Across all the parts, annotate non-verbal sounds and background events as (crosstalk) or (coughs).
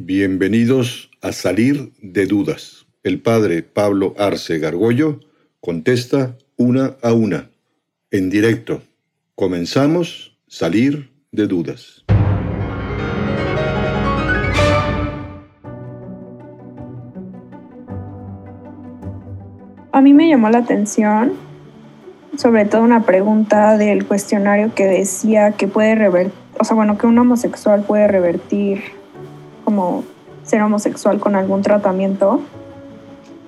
Bienvenidos a Salir de Dudas. El padre Pablo Arce Gargollo contesta una a una, en directo. Comenzamos Salir de Dudas. A mí me llamó la atención sobre todo una pregunta del cuestionario que decía que puede revertir, o sea, bueno, que un homosexual puede revertir como ser homosexual con algún tratamiento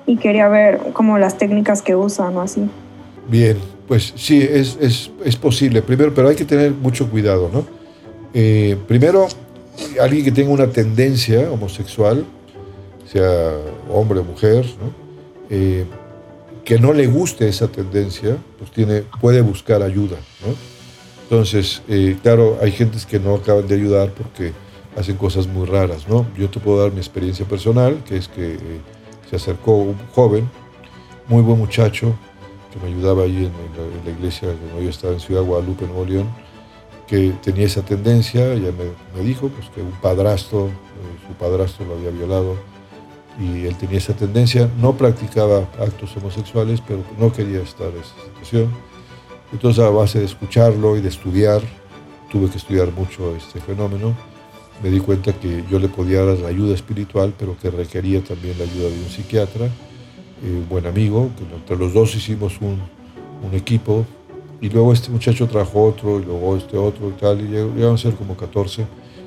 y quería ver como las técnicas que usan o así. Bien, pues sí, es, es, es posible. Primero, pero hay que tener mucho cuidado, ¿no? Eh, primero, alguien que tenga una tendencia homosexual, sea hombre o mujer. Eh, que no le guste esa tendencia, pues tiene, puede buscar ayuda. ¿no? Entonces, eh, claro, hay gentes que no acaban de ayudar porque hacen cosas muy raras. ¿no? Yo te puedo dar mi experiencia personal, que es que eh, se acercó un joven, muy buen muchacho, que me ayudaba ahí en, la, iglesia cuando yo estaba en Ciudad Guadalupe, Nuevo León, que tenía esa tendencia, ella me, dijo pues, que un padrastro, eh, su padrastro lo había violado, y él tenía esa tendencia, no practicaba actos homosexuales, pero no quería estar en esa situación. Entonces, a base de escucharlo y de estudiar, tuve que estudiar mucho este fenómeno, me di cuenta que yo le podía dar la ayuda espiritual, pero que requería también la ayuda de un psiquiatra, eh, un buen amigo, que entre los dos hicimos un, un, equipo, y luego este muchacho trajo otro, y luego este otro y tal, y llegaron a ser como 14.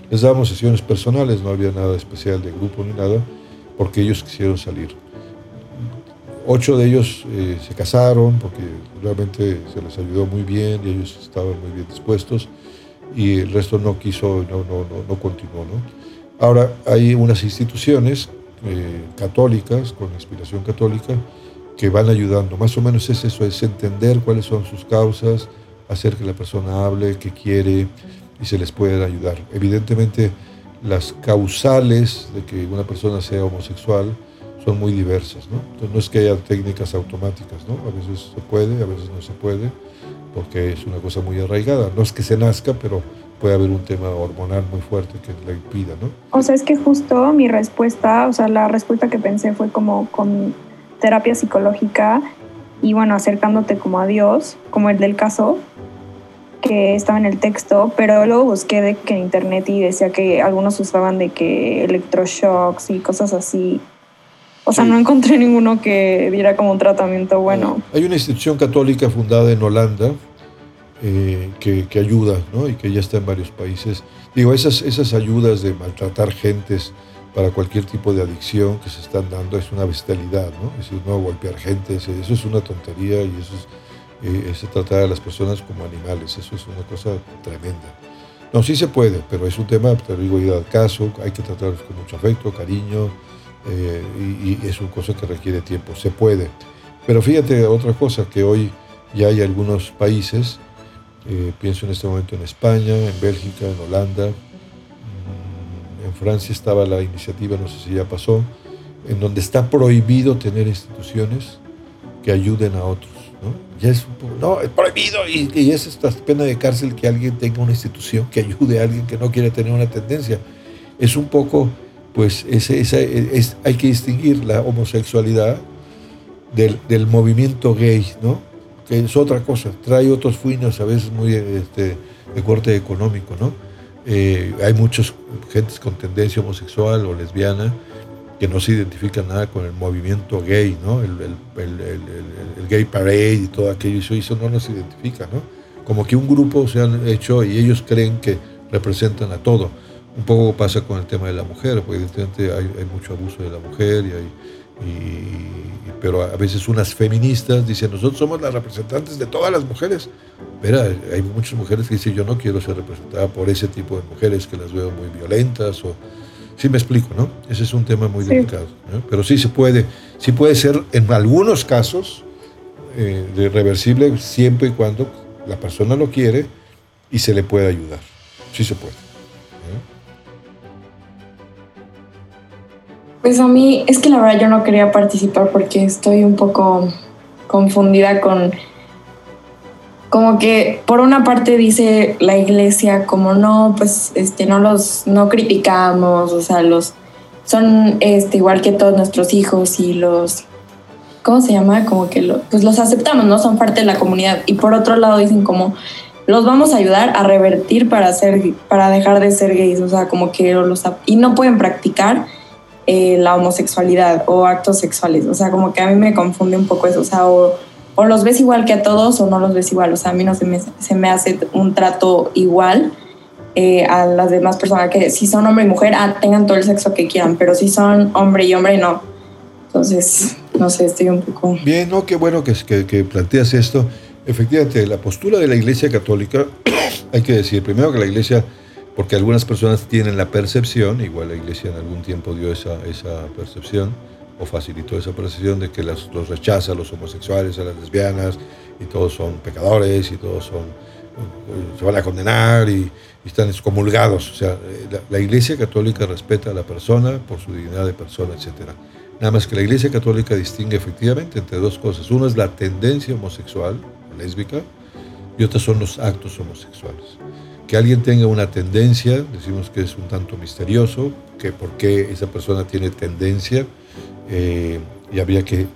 Les dábamos sesiones personales, no había nada especial de grupo ni nada, porque ellos quisieron salir. Ocho de ellos eh, se casaron porque realmente se les ayudó muy bien y ellos estaban muy bien dispuestos y el resto no quiso, no, no, no, no continuó. ¿no? Ahora hay unas instituciones eh, católicas, con inspiración católica, que van ayudando. Más o menos es eso, es entender cuáles son sus causas, hacer que la persona hable, que quiere y se les puede ayudar. Evidentemente, las causales de que una persona sea homosexual son muy diversas. ¿no? Entonces no es que haya técnicas automáticas, ¿no? a veces se puede, a veces no se puede, porque es una cosa muy arraigada. No es que se nazca, pero puede haber un tema hormonal muy fuerte que la impida. ¿no? O sea, es que justo mi respuesta, o sea, la respuesta que pensé fue como con terapia psicológica y bueno, acercándote como a Dios, como el del caso, que estaba en el texto, pero luego busqué de que en internet y decía que algunos usaban de que electroshocks y cosas así. O sea, no encontré ninguno que diera como un tratamiento bueno. Hay una institución católica fundada en Holanda eh, que, que, ayuda, ¿no? Y que ya está en varios países. Digo, esas, esas ayudas de maltratar gentes para cualquier tipo de adicción que se están dando es una bestialidad, ¿no? Es decir, no golpear gente, eso es una tontería y eso es eh, se tratar a las personas como animales. Eso es una cosa tremenda. No, sí se puede, pero es un tema, te digo, ir al caso, hay que tratarlos con mucho afecto, cariño, eh, y, es una cosa que requiere tiempo. Se puede. Pero fíjate otra cosa, que hoy ya hay algunos países, eh, pienso en este momento en España, en Bélgica, en Holanda, mm, en Francia estaba la iniciativa, no sé si ya pasó, en donde está prohibido tener instituciones que ayuden a otros. Ya es, no, es prohibido y, es esta pena de cárcel que alguien tenga una institución que ayude a alguien que no quiere tener una tendencia. Es un poco, pues, ese, es, hay que distinguir la homosexualidad del, movimiento gay, ¿no? Que es otra cosa, trae otros fuinos a veces muy este, de corte económico, ¿no? Eh, hay muchos gentes con tendencia homosexual o lesbiana que no se identifica nada con el movimiento gay, ¿no? El, gay parade y todo aquello, eso, eso no nos identifica, ¿no? Como que un grupo se han hecho y ellos creen que representan a todo. Un poco pasa con el tema de la mujer, porque evidentemente hay, mucho abuso de la mujer, y hay, pero a veces unas feministas dicen, nosotros somos las representantes de todas las mujeres. Pero hay muchas mujeres que dicen, yo no quiero ser representada por ese tipo de mujeres que las veo muy violentas o Sí me explico, ¿no? Ese es un tema muy delicado. Pero sí se puede, sí puede ser en algunos casos eh, reversible siempre y cuando la persona lo quiere y se le puede ayudar. Sí se puede. Pues a mí es que la verdad yo no quería participar porque estoy un poco confundida con como que por una parte dice la iglesia como no, pues este no los no criticamos, o sea, los son este, igual que todos nuestros hijos y los, ¿cómo se llama? Como que pues los aceptamos, ¿no? Son parte de la comunidad. Y por otro lado dicen como, los vamos a ayudar a revertir para, hacer, para dejar de ser gays, o sea, como que los... Y no pueden practicar eh, la homosexualidad o actos sexuales, o sea, como que a mí me confunde un poco eso, o sea, o, o los ves igual que a todos o no los ves igual, o sea, a mí no se me, se me hace un trato igual eh, a las demás personas que si son hombre y mujer, ah, tengan todo el sexo que quieran, pero si son hombre y hombre, no. Entonces, no sé, estoy un poco... Bien, no, qué bueno que, que, que planteas esto. Efectivamente, la postura de la Iglesia Católica, (coughs) hay que decir primero que la Iglesia, porque algunas personas tienen la percepción, igual la Iglesia en algún tiempo dio esa, esa percepción, o facilitó esa percepción de que los rechaza a los homosexuales, a las lesbianas, y todos son pecadores, y todos son, se van a condenar, y, están excomulgados. O sea, la, la, Iglesia Católica respeta a la persona por su dignidad de persona, etc. Nada más que la Iglesia Católica distingue efectivamente entre dos cosas. Uno es la tendencia homosexual, lésbica, y otras son los actos homosexuales. Que alguien tenga una tendencia, decimos que es un tanto misterioso, que por qué esa persona tiene tendencia, eh, y habría que,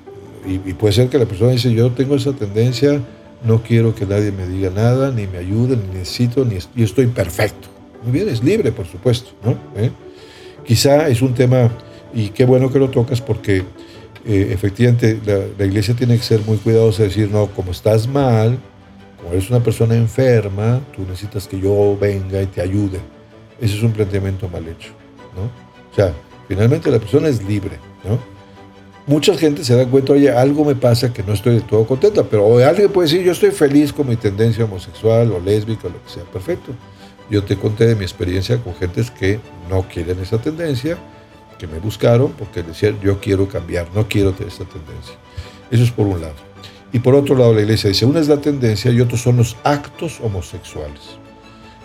y, puede ser que la persona dice, yo tengo esa tendencia, no quiero que nadie me diga nada, ni me ayude, ni necesito, ni yo estoy perfecto. Muy bien, es libre, por supuesto, ¿no? ¿Eh? Quizá es un tema, y qué bueno que lo tocas porque eh, efectivamente la, la, iglesia tiene que ser muy cuidadosa de decir, no, como estás mal, como eres una persona enferma, tú necesitas que yo venga y te ayude. Ese es un planteamiento mal hecho, ¿no? O sea, finalmente la persona es libre, ¿no? Mucha gente se da cuenta, oye, algo me pasa que no estoy de todo contenta, pero alguien puede decir, yo estoy feliz con mi tendencia homosexual o lésbica o lo que sea, perfecto. Yo te conté de mi experiencia con gentes que no quieren esa tendencia, que me buscaron porque decían yo quiero cambiar, no quiero tener esta tendencia. Eso es por un lado. Y por otro lado la iglesia dice, una es la tendencia y otros son los actos homosexuales.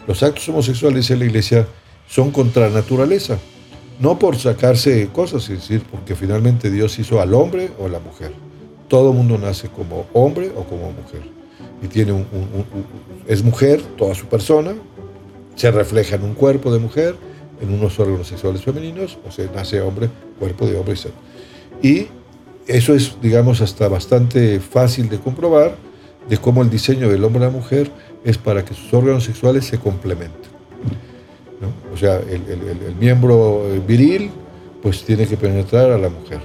Los actos homosexuales en la iglesia son contra naturaleza, no por sacarse cosas, es decir, porque finalmente Dios hizo al hombre o a la mujer. Todo mundo nace como hombre o como mujer. Y tiene un, un, es mujer, toda su persona, se refleja en un cuerpo de mujer, en unos órganos sexuales femeninos, o sea, nace hombre, cuerpo de hombre. Y eso es, digamos, hasta bastante fácil de comprobar de cómo el diseño del hombre y la mujer es para que sus órganos sexuales se complementen. O sea, el, el, el, miembro viril pues tiene que penetrar a la mujer.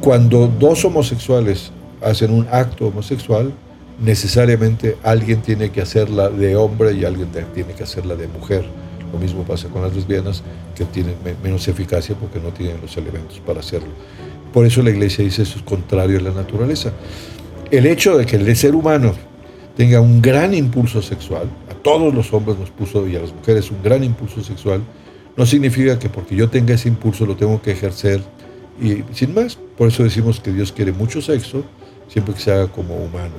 Cuando dos homosexuales hacen un acto homosexual, necesariamente alguien tiene que hacerla de hombre y alguien tiene que hacerla de mujer lo mismo pasa con las lesbianas, que tienen menos eficacia porque no tienen los elementos para hacerlo. Por eso la iglesia dice eso es contrario a la naturaleza. El hecho de que el ser humano tenga un gran impulso sexual, a todos los hombres nos puso y a las mujeres un gran impulso sexual, no significa que porque yo tenga ese impulso lo tengo que ejercer y sin más. Por eso decimos que Dios quiere mucho sexo, siempre que se haga como humano.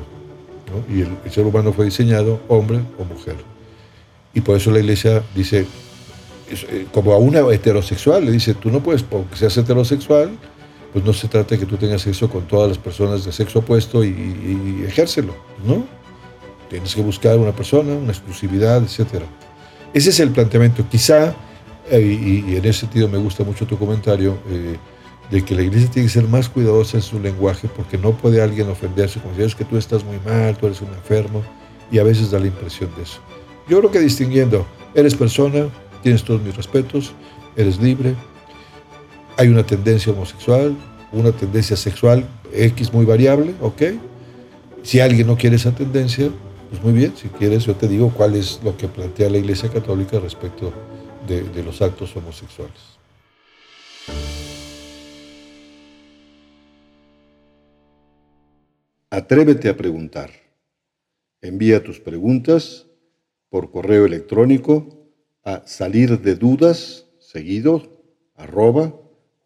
¿no? Y el, ser humano fue diseñado hombre o mujer. Y por eso la iglesia dice, como a una heterosexual, le dice, tú no puedes, porque seas heterosexual, pues no se trata de que tú tengas sexo con todas las personas de sexo opuesto y, ejércelo, ¿no? Tienes que buscar una persona, una exclusividad, etc. Ese es el planteamiento. Quizá, eh, y, y, en ese sentido me gusta mucho tu comentario, eh, de que la iglesia tiene que ser más cuidadosa en su lenguaje porque no puede alguien ofenderse como si es que tú estás muy mal, tú eres un enfermo, y a veces da la impresión de eso. Yo creo que distinguiendo, eres persona, tienes todos mis respetos, eres libre, hay una tendencia homosexual, una tendencia sexual X muy variable, ¿ok? Si alguien no quiere esa tendencia, pues muy bien, si quieres yo te digo cuál es lo que plantea la Iglesia Católica respecto de, de los actos homosexuales. Atrévete a preguntar. Envía tus preguntas por correo electrónico a salir de dudas seguido arroba